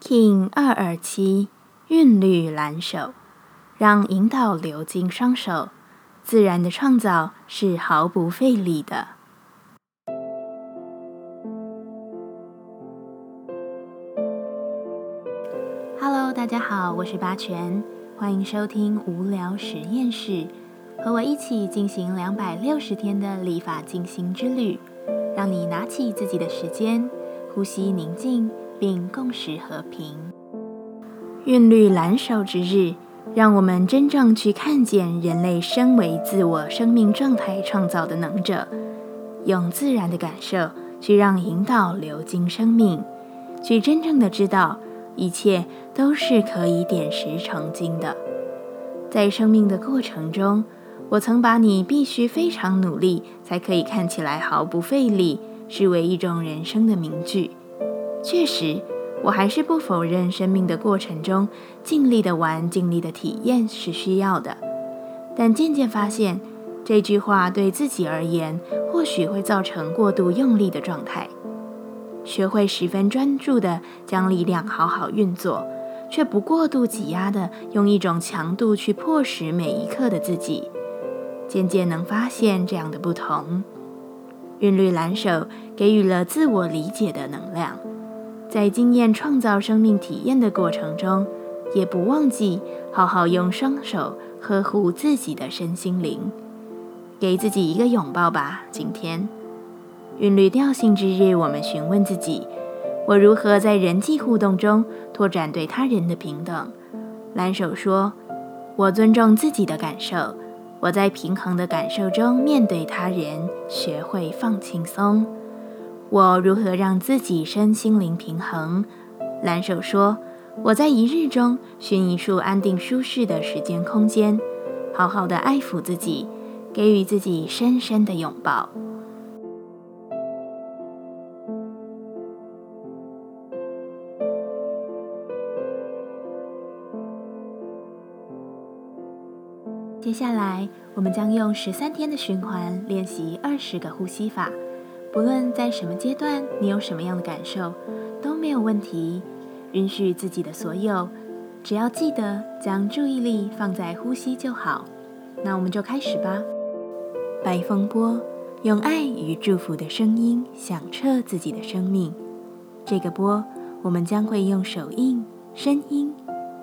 King 二二七韵律蓝手，让引导流进双手，自然的创造是毫不费力的。Hello，大家好，我是八全，欢迎收听无聊实验室，和我一起进行两百六十天的立法进行之旅，让你拿起自己的时间，呼吸宁静。并共识和平。韵律蓝手之日，让我们真正去看见人类身为自我生命状态创造的能者，用自然的感受去让引导流经生命，去真正的知道一切都是可以点石成金的。在生命的过程中，我曾把你必须非常努力才可以看起来毫不费力，视为一种人生的名句。确实，我还是不否认生命的过程中尽力的玩、尽力的体验是需要的。但渐渐发现，这句话对自己而言，或许会造成过度用力的状态。学会十分专注的将力量好好运作，却不过度挤压的用一种强度去迫使每一刻的自己，渐渐能发现这样的不同。韵律蓝手给予了自我理解的能量。在经验创造生命体验的过程中，也不忘记好好用双手呵护自己的身心灵，给自己一个拥抱吧。今天，韵律调性之日，我们询问自己：我如何在人际互动中拓展对他人的平等？蓝手说：我尊重自己的感受，我在平衡的感受中面对他人，学会放轻松。我如何让自己身心灵平衡？蓝手说：“我在一日中寻一处安定舒适的时间空间，好好的爱抚自己，给予自己深深的拥抱。”接下来，我们将用十三天的循环练习二十个呼吸法。不论在什么阶段，你有什么样的感受，都没有问题。允许自己的所有，只要记得将注意力放在呼吸就好。那我们就开始吧。白风波，用爱与祝福的声音响彻自己的生命。这个波，我们将会用手印、声音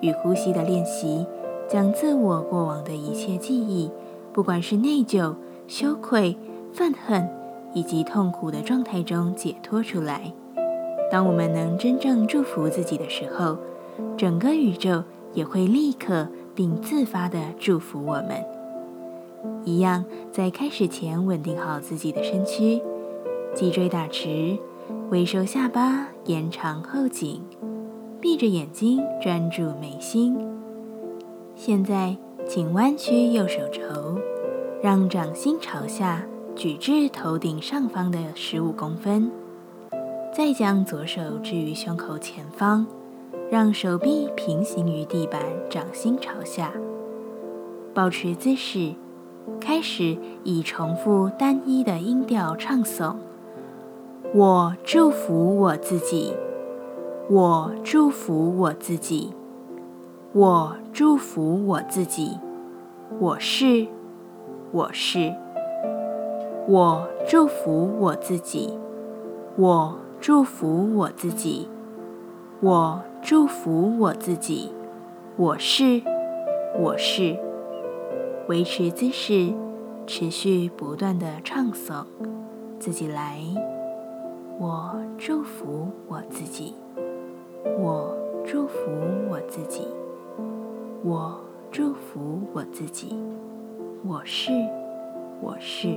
与呼吸的练习，将自我过往的一切记忆，不管是内疚、羞愧、愤恨。以及痛苦的状态中解脱出来。当我们能真正祝福自己的时候，整个宇宙也会立刻并自发地祝福我们。一样，在开始前稳定好自己的身躯，脊椎打直，微收下巴，延长后颈，闭着眼睛专注眉心。现在，请弯曲右手肘，让掌心朝下。举至头顶上方的十五公分，再将左手置于胸口前方，让手臂平行于地板，掌心朝下。保持姿势，开始以重复单一的音调唱诵：“我祝福我自己，我祝福我自己，我祝福我自己，我是，我是。”我祝福我自己，我祝福我自己，我祝福我自己，我是，我是。维持姿势，持续不断的唱诵，自己来。我祝福我自己，我祝福我自己，我祝福我自己，我是，我是。